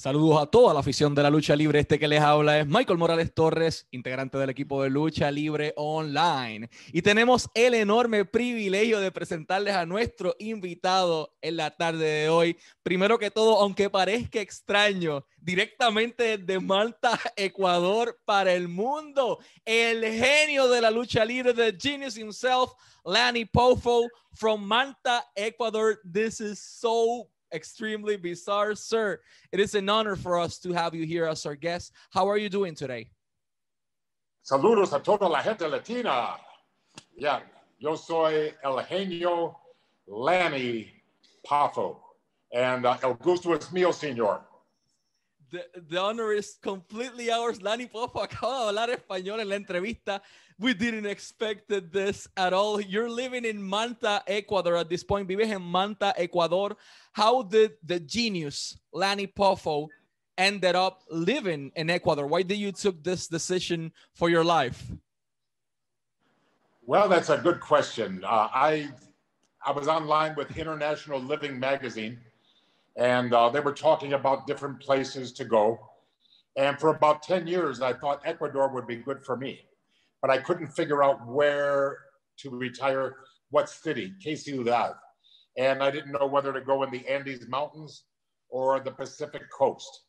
Saludos a toda la afición de la lucha libre. Este que les habla es Michael Morales Torres, integrante del equipo de lucha libre online. Y tenemos el enorme privilegio de presentarles a nuestro invitado en la tarde de hoy. Primero que todo, aunque parezca extraño, directamente de Malta, Ecuador, para el mundo, el genio de la lucha libre, the genius himself, Lanny Pofo, from Malta, Ecuador. This is so extremely bizarre. Sir, it is an honor for us to have you here as our guest. How are you doing today? Saludos a toda la gente latina. Yeah, yo soy el genio Lanny Poffo. And uh, el gusto es mío, señor. The, the honor is completely ours. Lanny Poffo acaba de hablar español en la entrevista. We didn't expect this at all. You're living in Manta, Ecuador at this point. Vives en Manta, Ecuador. How did the genius Lanny Poffo ended up living in Ecuador? Why did you took this decision for your life? Well, that's a good question. Uh, I I was online with International Living Magazine, and uh, they were talking about different places to go. And for about 10 years, I thought Ecuador would be good for me but I couldn't figure out where to retire, what city, que ciudad. And I didn't know whether to go in the Andes Mountains or the Pacific coast.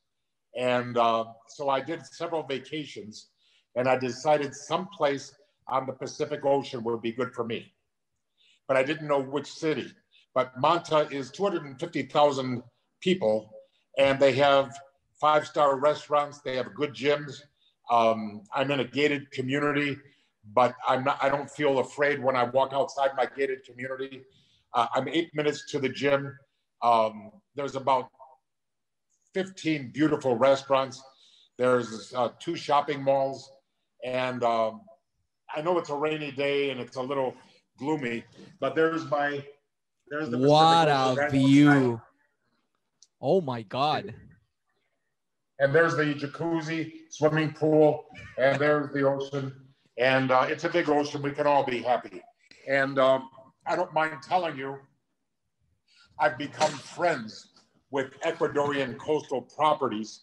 And uh, so I did several vacations and I decided someplace on the Pacific Ocean would be good for me. But I didn't know which city. But Manta is 250,000 people and they have five star restaurants, they have good gyms, um, I'm in a gated community, but I'm not, I don't feel afraid when I walk outside my gated community. Uh, I'm eight minutes to the gym. Um, there's about 15 beautiful restaurants. There's uh, two shopping malls. And um, I know it's a rainy day and it's a little gloomy, but there's my, there's the what a view. Oh my God and there's the jacuzzi, swimming pool, and there's the ocean. And uh, it's a big ocean. We can all be happy. And um, I don't mind telling you, I've become friends with Ecuadorian coastal properties.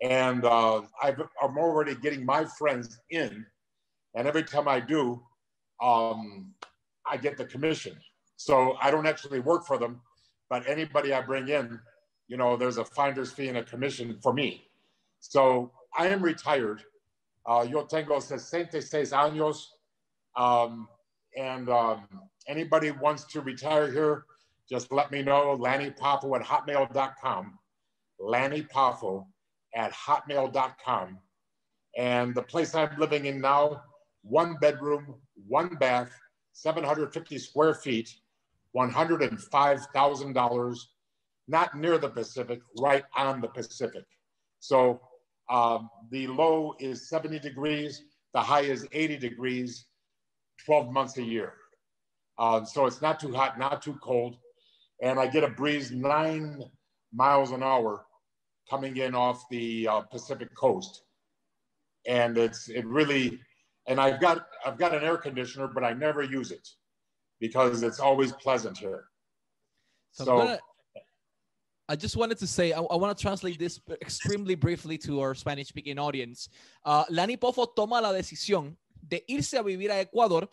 And uh, i am already getting my friends in. And every time I do, um, I get the commission. So I don't actually work for them, but anybody I bring in, you know, there's a finder's fee and a commission for me. So I am retired. Uh, yo tengo 66 años. Um, and um, anybody wants to retire here, just let me know. Lanny Poffo at hotmail.com. Lanny Poffo at hotmail.com. And the place I'm living in now, one bedroom, one bath, 750 square feet, $105,000, not near the Pacific, right on the Pacific. So um, the low is 70 degrees, the high is 80 degrees, 12 months a year. Uh, so it's not too hot, not too cold. And I get a breeze nine miles an hour coming in off the uh, Pacific coast. And it's, it really, and I've got, I've got an air conditioner, but I never use it because it's always pleasant here. So, so I just wanted to say, I, want to translate this extremely briefly to our Spanish speaking audience. Uh, Lani Pofo toma la decisión de irse a vivir a Ecuador.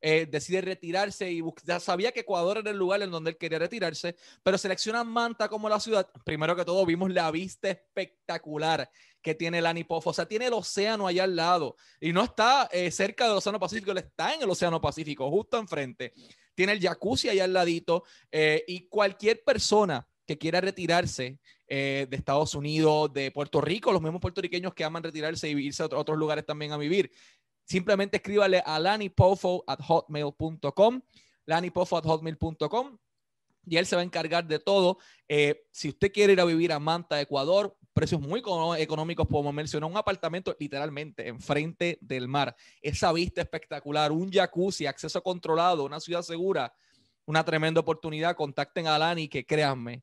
Eh, decide retirarse y ya sabía que Ecuador era el lugar en donde él quería retirarse, pero selecciona Manta como la ciudad. Primero que todo, vimos la vista espectacular que tiene Lani Pofo. O sea, tiene el océano allá al lado y no está eh, cerca del Océano Pacífico, él está en el Océano Pacífico, justo enfrente. Tiene el jacuzzi allá al ladito eh, y cualquier persona que quiera retirarse eh, de Estados Unidos, de Puerto Rico, los mismos puertorriqueños que aman retirarse y irse a otros lugares también a vivir, simplemente escríbale a lanipofo at hotmail.com, lanipofo at hotmail.com y él se va a encargar de todo. Eh, si usted quiere ir a vivir a Manta, Ecuador, precios muy económicos, como mencionó, un apartamento literalmente enfrente del mar. Esa vista espectacular, un jacuzzi, acceso controlado, una ciudad segura, una tremenda oportunidad. Contacten a Lani, que créanme,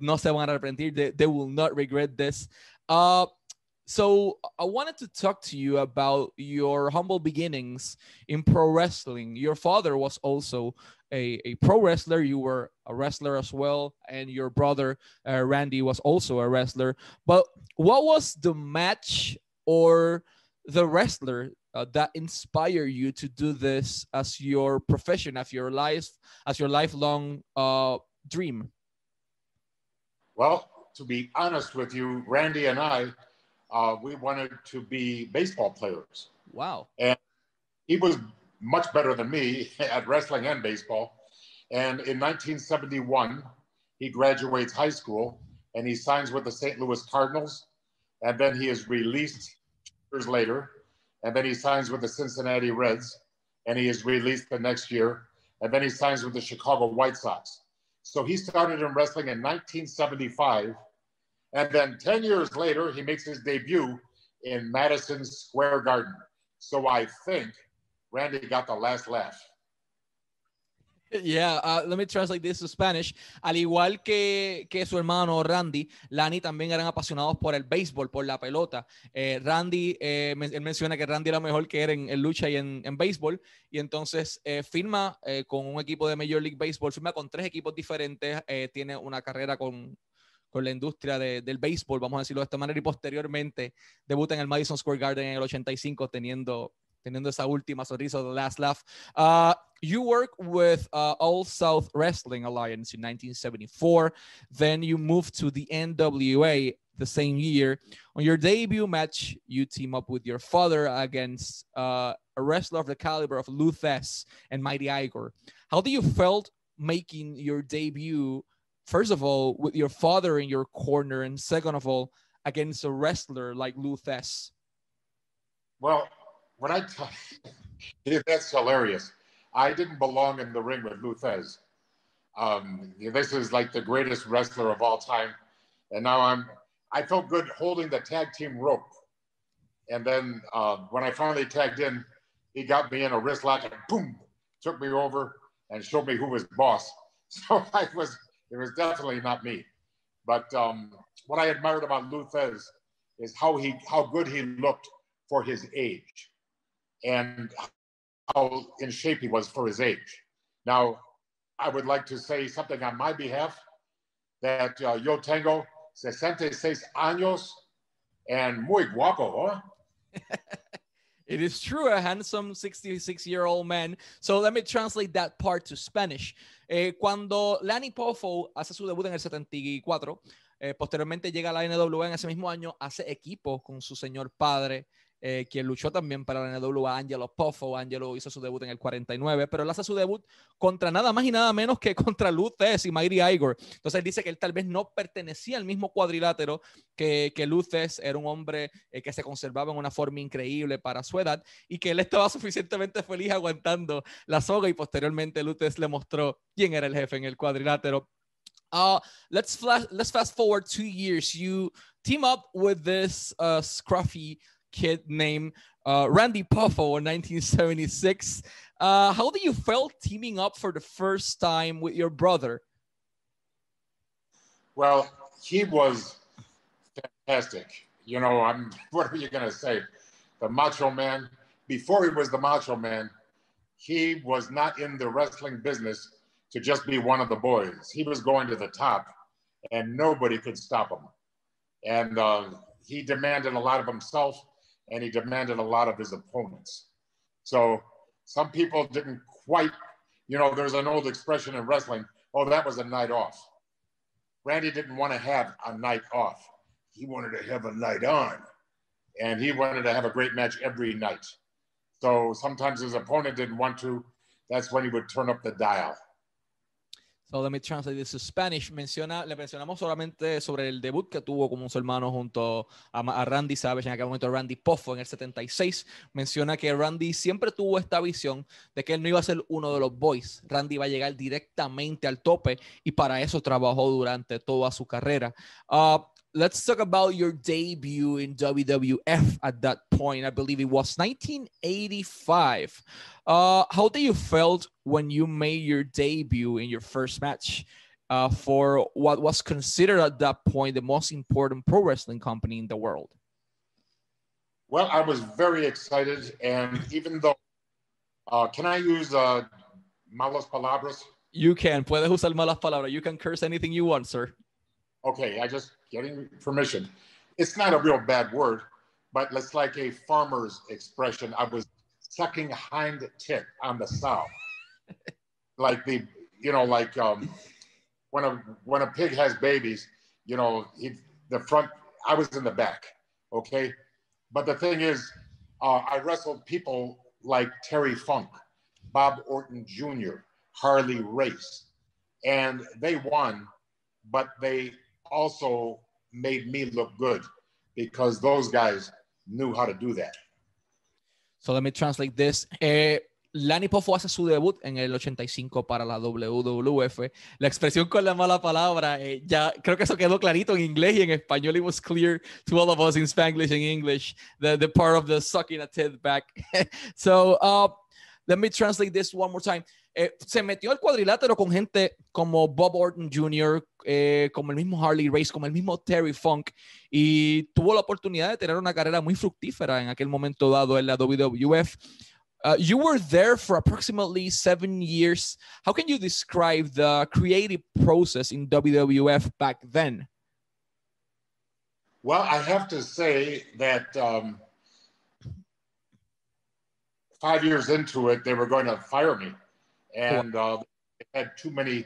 no se van a arrepentir. They, they will not regret this. Uh, so I wanted to talk to you about your humble beginnings in pro wrestling. Your father was also a, a pro wrestler. You were a wrestler as well, and your brother uh, Randy was also a wrestler. But what was the match or the wrestler uh, that inspired you to do this as your profession, as your life, as your lifelong uh, dream? Well, to be honest with you, Randy and I, uh, we wanted to be baseball players. Wow. And he was much better than me at wrestling and baseball. And in 1971, he graduates high school and he signs with the St. Louis Cardinals. And then he is released years later. And then he signs with the Cincinnati Reds and he is released the next year. And then he signs with the Chicago White Sox. So he started in wrestling in 1975. And then 10 years later, he makes his debut in Madison Square Garden. So I think Randy got the last laugh. Yeah, uh, let me translate this to Spanish. Al igual que, que su hermano Randy, Lani también eran apasionados por el béisbol, por la pelota. Eh, Randy, eh, él menciona que Randy era mejor que él en, lucha y en, en, béisbol, y entonces eh, firma eh, con un equipo de Major League Baseball, firma con tres equipos diferentes, eh, tiene una carrera con, con la industria de, del béisbol, vamos a decirlo de esta manera, y posteriormente debuta en el Madison Square Garden en el 85 teniendo teniendo esa última sonrisa, the last laugh. Uh, you work with uh, All South Wrestling Alliance in 1974. Then you moved to the NWA the same year. On your debut match, you team up with your father against uh, a wrestler of the caliber of Lou Thesz and Mighty Igor. How do you felt making your debut, first of all, with your father in your corner, and second of all, against a wrestler like Lou Thesz? Well, when I that's hilarious. I didn't belong in the ring with Lou Thesz. Um, this is like the greatest wrestler of all time. And now I'm, I felt good holding the tag team rope. And then uh, when I finally tagged in, he got me in a wrist lock and boom, took me over and showed me who was boss. So I was, it was definitely not me. But um, what I admired about Lou Thesz is how he, how good he looked for his age and how in shape he was for his age. Now, I would like to say something on my behalf that uh, Yo tengo 66 años and muy guapo, huh? it is true, a handsome 66 year old man. So let me translate that part to Spanish. Eh, cuando Lanny Poffo hace su debut en el 74, eh, posteriormente llega a la NWA en ese mismo año, hace equipo con su señor padre eh, quien luchó también para la NWA, Angelo Poffo. Angelo hizo su debut en el 49, pero él hace su debut contra nada más y nada menos que contra Lou y Mighty Igor. Entonces él dice que él tal vez no pertenecía al mismo cuadrilátero que, que Lou era un hombre eh, que se conservaba en una forma increíble para su edad y que él estaba suficientemente feliz aguantando la soga y posteriormente Lou le mostró quién era el jefe en el cuadrilátero. Uh, let's flash, let's fast forward two years. You team up with this uh, scruffy kid named uh, Randy Poffo in 1976. Uh, how do you felt teaming up for the first time with your brother? Well, he was fantastic. You know, I'm. What are you gonna say? The Macho Man. Before he was the Macho Man, he was not in the wrestling business to just be one of the boys. He was going to the top, and nobody could stop him. And uh, he demanded a lot of himself and he demanded a lot of his opponents. So some people didn't quite, you know, there's an old expression in wrestling, oh, that was a night off. Randy didn't want to have a night off. He wanted to have a night on. And he wanted to have a great match every night. So sometimes his opponent didn't want to. That's when he would turn up the dial. So let me translate this to Spanish. Menciona, le mencionamos solamente sobre el debut que tuvo como su hermano junto a, Randy Savage, en aquel momento Randy Poffo en el 76. Menciona que Randy siempre tuvo esta visión de que él no iba a ser uno de los boys. Randy iba a llegar directamente al tope y para eso trabajó durante toda su carrera. Uh, let's talk about your debut in WWF at that point. I believe it was 1985. Uh, how did you felt when you made your debut in your first match uh, for what was considered at that point the most important pro wrestling company in the world? Well, I was very excited, and even though, uh, can I use uh, malas palabras? You can. Puedes usar malas palabras. You can curse anything you want, sir. Okay, I just getting permission. It's not a real bad word, but it's like a farmer's expression. I was sucking hind tit on the sow, like the you know like um, when a when a pig has babies, you know he, the front. I was in the back, okay. But the thing is, uh, I wrestled people like Terry Funk, Bob Orton Jr., Harley Race, and they won, but they also made me look good because those guys knew how to do that. So let me translate this. Eh, Lanny Poffo hace su debut en el 85 para la WWF. La expresión con la mala palabra, eh, ya creo que eso quedó clarito en inglés y en español. It was clear to all of us in Spanglish and English, the, the part of the sucking a tit back. so uh, let me translate this one more time. Eh, se metió al cuadrilátero con gente como Bob Orton Jr., eh, como el mismo Harley Race, como el mismo Terry Funk, y tuvo la oportunidad de tener una carrera muy fructífera en aquel momento dado en la WWF. Uh, you were there for approximately seven years. How can you describe the creative process in WWF back then? Well, I have to say that um, five years into it, they were going to fire me and uh, they had too many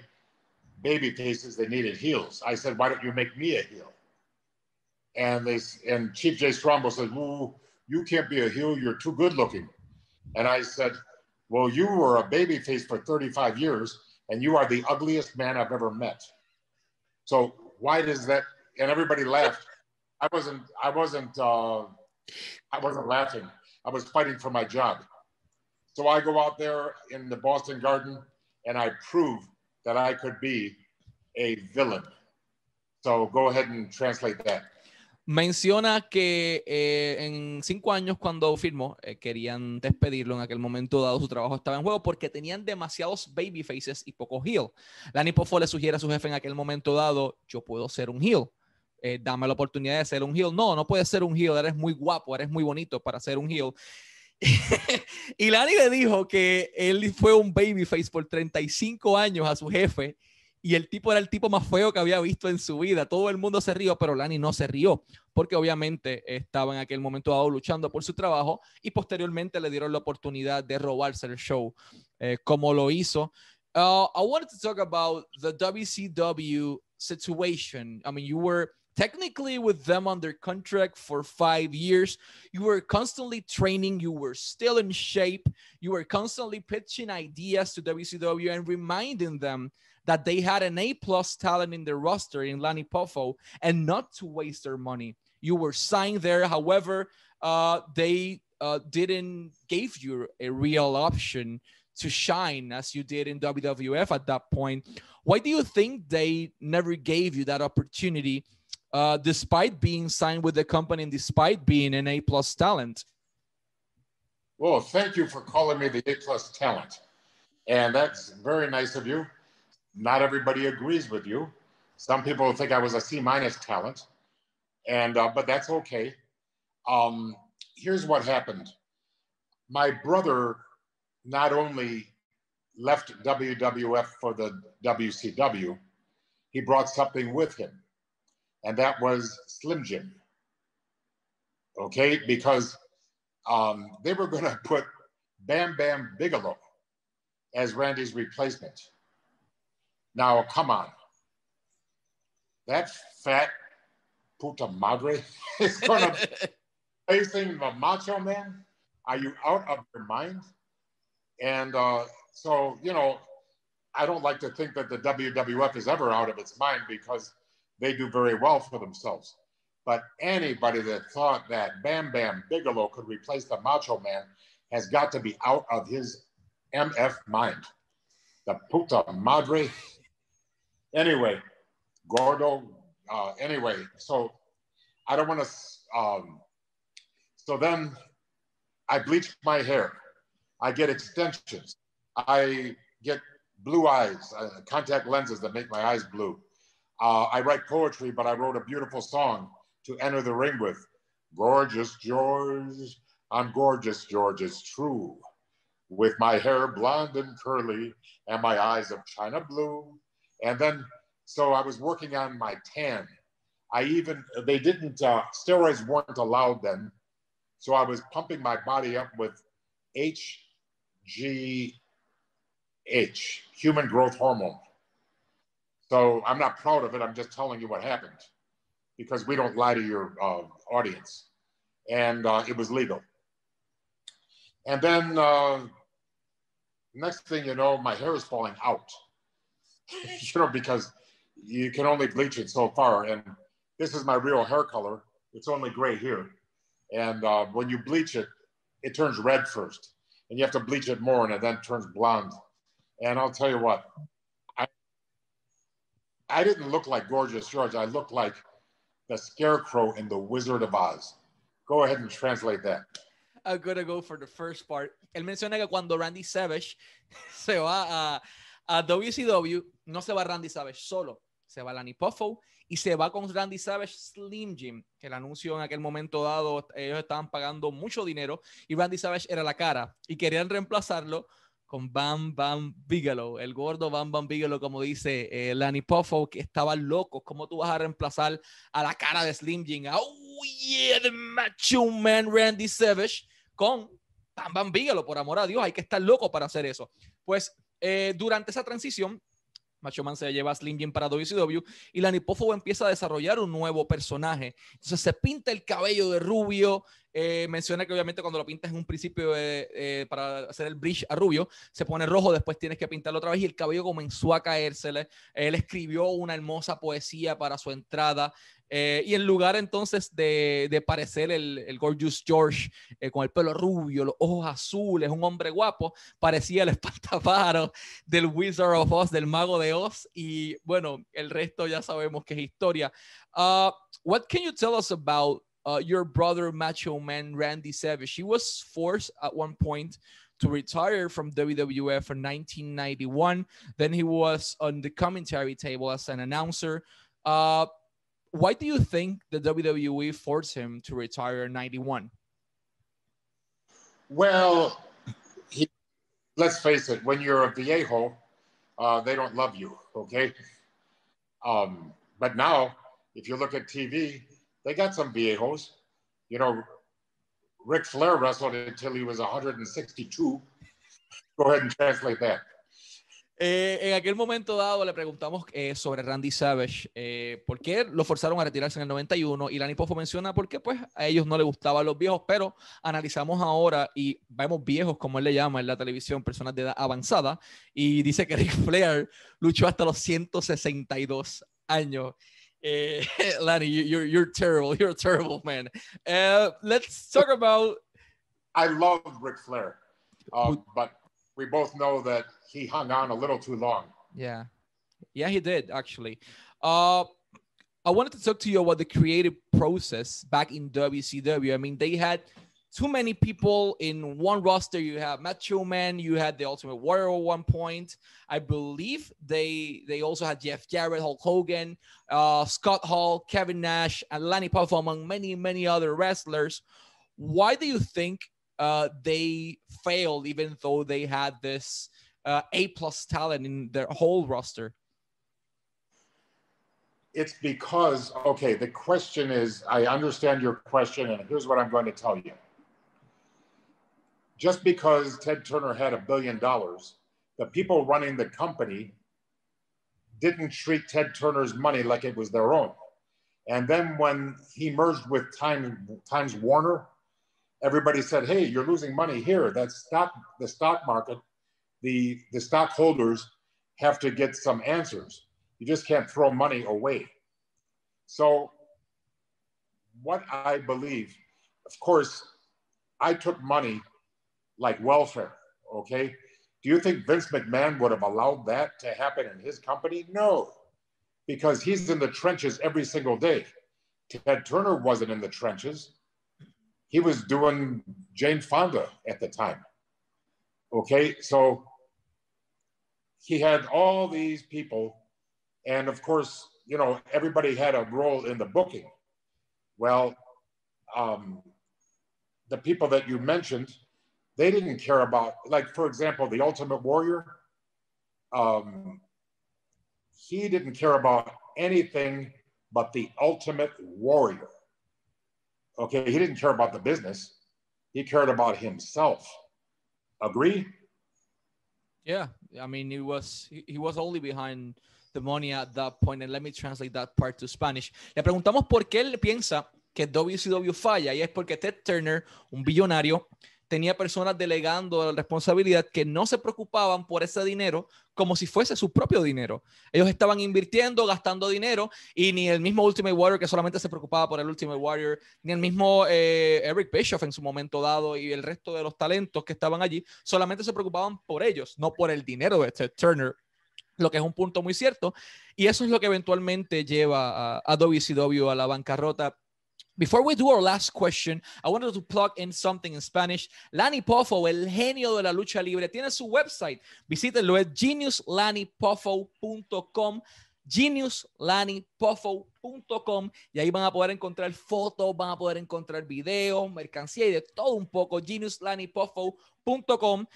baby faces. They needed heels. I said, "Why don't you make me a heel?" And they and Chief Jay Strongbow said, "Ooh, you can't be a heel. You're too good looking." And I said, "Well, you were a baby face for 35 years, and you are the ugliest man I've ever met. So why does that?" And everybody laughed. I wasn't. I wasn't. Uh, I wasn't laughing. I was fighting for my job. So I go out there in the Boston Garden and I prove that I could be a villain. So go ahead and translate that. Menciona que eh, en cinco años cuando firmó eh, querían despedirlo en aquel momento dado su trabajo estaba en juego porque tenían demasiados baby faces y poco heel. Lanny Poffo le sugiere a su jefe en aquel momento dado, yo puedo ser un heel. Eh, dame la oportunidad de ser un heel. No, no puedes ser un heel, eres muy guapo, eres muy bonito para ser un heel. Y Lani le dijo que él fue un babyface por 35 años a su jefe y el tipo era el tipo más feo que había visto en su vida. Todo el mundo se rió, pero Lani no se rió porque obviamente estaba en aquel momento dado luchando por su trabajo y posteriormente le dieron la oportunidad de robarse el show eh, como lo hizo. Uh, I wanted to talk about the WCW situation. I mean, you were technically with them under contract for five years. You were constantly training, you were still in shape, you were constantly pitching ideas to WCW and reminding them that they had an A plus talent in their roster in Lanny Poffo and not to waste their money. You were signed there, however, uh, they uh, didn't give you a real option to shine as you did in WWF at that point. Why do you think they never gave you that opportunity uh, despite being signed with the company and despite being an A plus talent. Well, thank you for calling me the A plus talent. And that's very nice of you. Not everybody agrees with you. Some people think I was a C minus talent, and uh, but that's okay. Um, here's what happened. My brother not only left WWF for the WCW, he brought something with him and that was Slim Jim. Okay, because um, they were going to put Bam Bam Bigelow as Randy's replacement. Now, come on. That fat puta madre is going to facing the Macho Man. Are you out of your mind? And uh, so, you know, I don't like to think that the WWF is ever out of its mind because they do very well for themselves. But anybody that thought that Bam Bam Bigelow could replace the Macho Man has got to be out of his MF mind. The puta madre. Anyway, Gordo. Uh, anyway, so I don't want to. Um, so then I bleach my hair. I get extensions. I get blue eyes, uh, contact lenses that make my eyes blue. Uh, I write poetry, but I wrote a beautiful song to enter the ring with. Gorgeous George, I'm gorgeous George, it's true. With my hair blonde and curly and my eyes of china blue. And then, so I was working on my tan. I even, they didn't, uh, steroids weren't allowed then. So I was pumping my body up with HGH, human growth hormone. So I'm not proud of it. I'm just telling you what happened because we don't lie to your uh, audience. And uh, it was legal. And then uh, next thing you know, my hair is falling out, you know, because you can only bleach it so far. And this is my real hair color. It's only gray here. And uh, when you bleach it, it turns red first. And you have to bleach it more and it then turns blonde. And I'll tell you what, I didn't look like Gorgeous George. I looked like the scarecrow in The Wizard of Oz. Go ahead and translate that. I'm gonna go for the first part. Él menciona que cuando Randy Savage se va a, a WCW, no se va Randy Savage solo, se va Lanny Poffo y se va con Randy Savage Slim Jim, el anuncio en aquel momento dado, ellos estaban pagando mucho dinero y Randy Savage era la cara y querían reemplazarlo con Bam Bam Bigelow, el gordo Bam Bam Bigelow, como dice eh, Lanny Poffo, que estaba loco. ¿Cómo tú vas a reemplazar a la cara de Slim Jim? Oh, yeah, the macho man Randy Savage con Bam Bam Bigelow, por amor a Dios, hay que estar loco para hacer eso. Pues eh, durante esa transición, Macho Man se lleva a Slim Jim para WCW y Lanny Poffo empieza a desarrollar un nuevo personaje. Entonces se pinta el cabello de rubio, eh, menciona que obviamente cuando lo pintas en un principio eh, eh, para hacer el bridge a rubio, se pone rojo, después tienes que pintarlo otra vez y el cabello comenzó a caérsele. Él escribió una hermosa poesía para su entrada. y en lugar entonces de, de parecer el, el, Gorgeous George con el pelo rubio, los ojos azules, un hombre guapo, parecía el espantapájaros del Wizard of Oz, del mago de Oz. Y bueno, el resto ya sabemos que es historia. Uh, what can you tell us about uh, your brother Macho Man Randy Savage. He was forced at one point to retire from WWF in 1991. Then he was on the commentary table as an announcer. Uh, why do you think the WWE forced him to retire in 91? Well, he, let's face it, when you're a viejo, uh, they don't love you, okay? Um, but now, if you look at TV, they got some viejos. You know, Ric Flair wrestled until he was 162. Go ahead and translate that. Eh, en aquel momento dado le preguntamos eh, sobre Randy Savage, eh, por qué lo forzaron a retirarse en el 91 y Lani Poffo menciona por qué pues a ellos no les gustaban los viejos, pero analizamos ahora y vemos viejos como él le llama en la televisión, personas de edad avanzada y dice que Ric Flair luchó hasta los 162 años uh, Lanny, you're you're terrible. You're a terrible man. Uh, let's talk about. I love Ric Flair, uh, but we both know that he hung on a little too long. Yeah, yeah, he did actually. Uh, I wanted to talk to you about the creative process back in WCW. I mean, they had too many people in one roster. You have Macho Man, you had the Ultimate Warrior at one point. I believe they they also had Jeff Jarrett, Hulk Hogan, uh, Scott Hall, Kevin Nash, and Lanny Poffo, among many many other wrestlers. Why do you think uh, they failed, even though they had this uh, A plus talent in their whole roster? It's because okay. The question is, I understand your question, and here's what I'm going to tell you just because Ted Turner had a billion dollars, the people running the company didn't treat Ted Turner's money like it was their own. And then when he merged with Time, Times Warner, everybody said, "Hey, you're losing money here. That's stock, the stock market. The the stockholders have to get some answers. You just can't throw money away." So, what I believe, of course, I took money like welfare. Okay. Do you think Vince McMahon would have allowed that to happen in his company? No, because he's in the trenches every single day. Ted Turner wasn't in the trenches. He was doing Jane Fonda at the time. Okay. So he had all these people. And of course, you know, everybody had a role in the booking. Well, um, the people that you mentioned, they didn't care about, like, for example, the Ultimate Warrior. Um, he didn't care about anything but the Ultimate Warrior. Okay, he didn't care about the business, he cared about himself. Agree? Yeah, I mean, he was he was only behind the money at that point. And let me translate that part to Spanish. Le preguntamos por qué él piensa que WCW falla y es porque Ted Turner, un billonario, tenía personas delegando la responsabilidad que no se preocupaban por ese dinero como si fuese su propio dinero. Ellos estaban invirtiendo, gastando dinero y ni el mismo Ultimate Warrior que solamente se preocupaba por el Ultimate Warrior, ni el mismo eh, Eric Bischoff en su momento dado y el resto de los talentos que estaban allí, solamente se preocupaban por ellos, no por el dinero de Ted Turner lo que es un punto muy cierto. Y eso es lo que eventualmente lleva a, a WCW a la bancarrota Before we do our last question, I wanted to plug in something in Spanish. Lani Poffo, el genio de la lucha libre, tiene su website. Visítenlo, es geniuslanipoffo.com geniuslanipoffo.com y ahí van a poder encontrar fotos, van a poder encontrar videos, mercancía y de todo un poco. geniuslanipoffo.com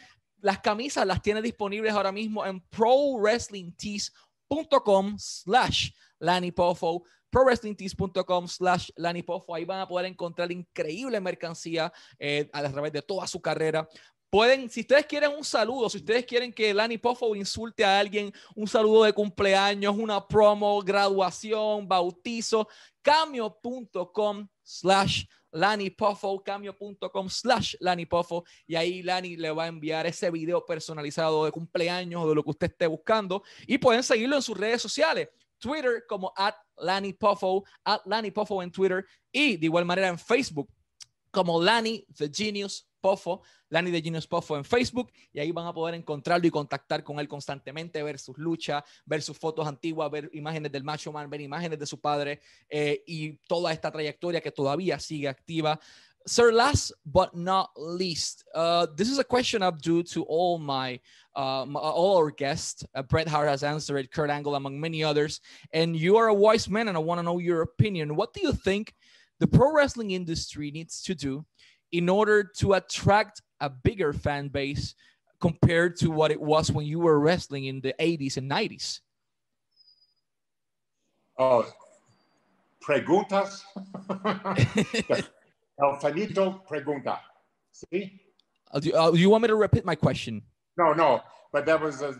las camisas las tiene disponibles ahora mismo en prowrestlingtees.com slash lanipoffo prowrestlingtees.com slash lanipoffo. Ahí van a poder encontrar increíble mercancía eh, a través de toda su carrera. Pueden, si ustedes quieren un saludo, si ustedes quieren que Lani Poffo insulte a alguien, un saludo de cumpleaños, una promo, graduación, bautizo, cambio.com slash Lani Poffo, cambio.com slash Lani Poffo, y ahí Lani le va a enviar ese video personalizado de cumpleaños o de lo que usted esté buscando. Y pueden seguirlo en sus redes sociales. Twitter como at Lani Poffo, at Lani Poffo en Twitter y de igual manera en Facebook como Lani The Genius Poffo, Lani The Genius Poffo en Facebook y ahí van a poder encontrarlo y contactar con él constantemente, ver sus luchas, ver sus fotos antiguas, ver imágenes del Macho Man, ver imágenes de su padre eh, y toda esta trayectoria que todavía sigue activa. Sir, last but not least, uh, this is a question I've due to all my, uh, my all our guests. Uh, Bret Hart has answered it, Kurt Angle, among many others. And you are a wise man, and I want to know your opinion. What do you think the pro wrestling industry needs to do in order to attract a bigger fan base compared to what it was when you were wrestling in the 80s and 90s? Oh, preguntas. El finito pregunta. See? Uh, do, uh, do, you want me to repeat my question? No, no, but that was a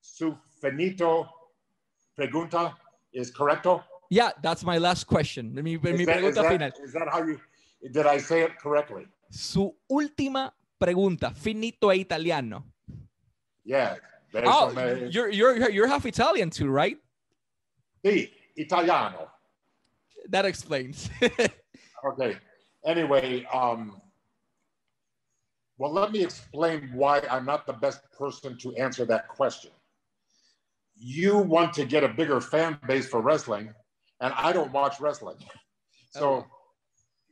su finito pregunta is correcto? Yeah, that's my last question. Mi, mi is, that, is, that, is that how you, did I say it correctly? Su última pregunta, finito e italiano. Yeah. Oh, you're, you're, you're half Italian too, right? Sí, italiano. That explains. okay. Anyway, um, well, let me explain why I'm not the best person to answer that question. You want to get a bigger fan base for wrestling, and I don't watch wrestling. So, oh.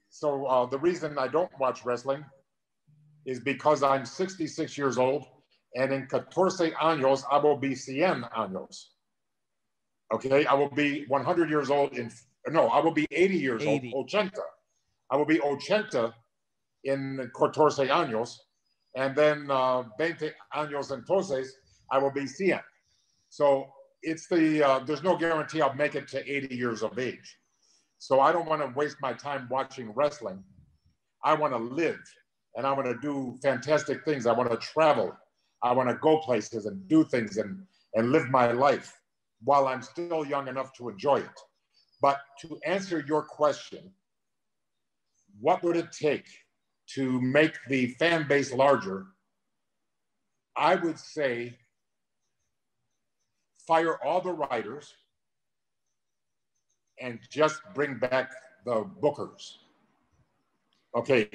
so uh, the reason I don't watch wrestling is because I'm 66 years old, and in 14 años, I will be 100 años. Okay, I will be 100 years old in, no, I will be 80 years 80. old, 80. I will be 80 in 14 años, and then uh, 20 años entonces, I will be 100. So it's the uh, there's no guarantee I'll make it to 80 years of age. So I don't want to waste my time watching wrestling. I want to live and I want to do fantastic things. I want to travel. I want to go places and do things and, and live my life while I'm still young enough to enjoy it. But to answer your question, what would it take to make the fan base larger? I would say fire all the writers and just bring back the bookers. Okay,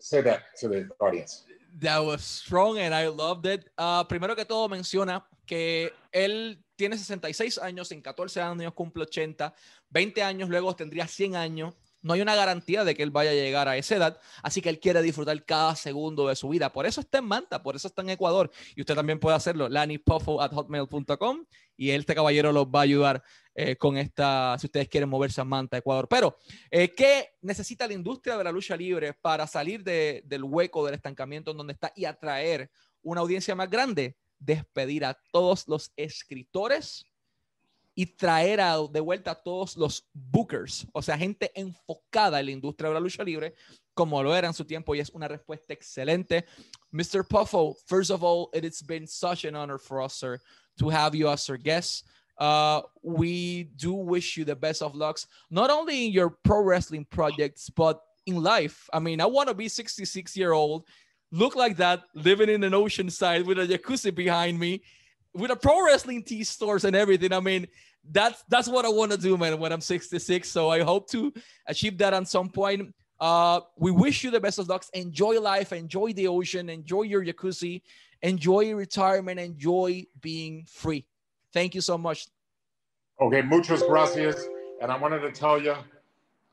say that to the audience. That was strong and I loved it. Uh, primero que todo menciona que él tiene 66 años, en 14 años cumple 80, 20 años luego tendría 100 años, No hay una garantía de que él vaya a llegar a esa edad, así que él quiere disfrutar cada segundo de su vida. Por eso está en Manta, por eso está en Ecuador. Y usted también puede hacerlo, lanipuffo at hotmail.com y este caballero los va a ayudar eh, con esta, si ustedes quieren moverse a Manta, Ecuador. Pero, eh, ¿qué necesita la industria de la lucha libre para salir del hueco del estancamiento en donde está y atraer una audiencia más grande? Despedir a todos los escritores y traer de vuelta a todos los bookers, o sea, gente enfocada en la industria de la lucha libre, como lo era en su tiempo, y es una respuesta excelente. Mr. Poffo, first of all, it has been such an honor for us, sir, to have you as our guest. Uh, we do wish you the best of lucks, not only in your pro wrestling projects, but in life. I mean, I want to be 66 year old, look like that, living in an ocean side with a jacuzzi behind me, with a pro wrestling tee stores and everything. I mean, that's that's what I want to do, man, when I'm 66. So I hope to achieve that at some point. Uh, we wish you the best of luck. Enjoy life, enjoy the ocean, enjoy your jacuzzi, enjoy retirement, enjoy being free. Thank you so much. Okay, muchas gracias. And I wanted to tell you,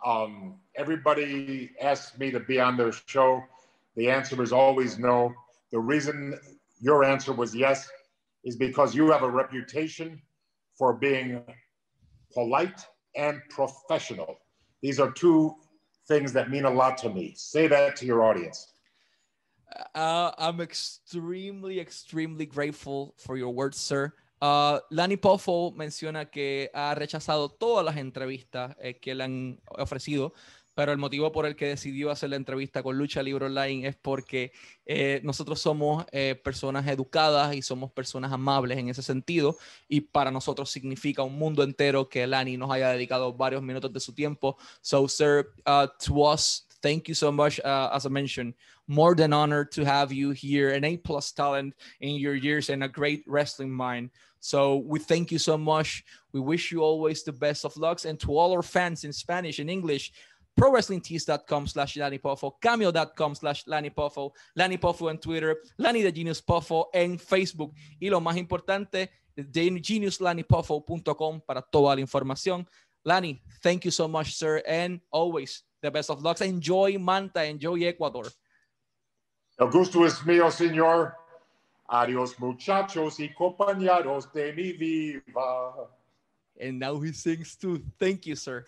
um, everybody asks me to be on their show. The answer is always no. The reason your answer was yes is because you have a reputation for being polite and professional. These are two things that mean a lot to me. Say that to your audience. Uh, I'm extremely, extremely grateful for your words, sir. Uh, Lanny Poffo menciona que ha rechazado todas las entrevistas eh, que le han ofrecido pero el motivo por el que decidió hacer la entrevista con Lucha Libre Online es porque eh, nosotros somos eh, personas educadas y somos personas amables en ese sentido y para nosotros significa un mundo entero que Lani nos haya dedicado varios minutos de su tiempo. So, sir, uh, to us, thank you so much. Uh, as I mentioned, more than honored to have you here, an A plus talent in your years and a great wrestling mind. So we thank you so much. We wish you always the best of lucks. And to all our fans in Spanish and English, prowrestlingtees.com slash Lanny Poffo, cameo.com slash Lanny Poffo, Lanny Poffo en Twitter, Lanny the Genius Poffo en Facebook y lo más importante, geniuslannypoffo.com para toda la información. Lanny, thank you so much, sir, and always the best of luck. Enjoy Manta, enjoy Ecuador. El gusto es mío, señor. Adiós, muchachos y compañeros de mi vida. And now he sings too. Thank you, sir.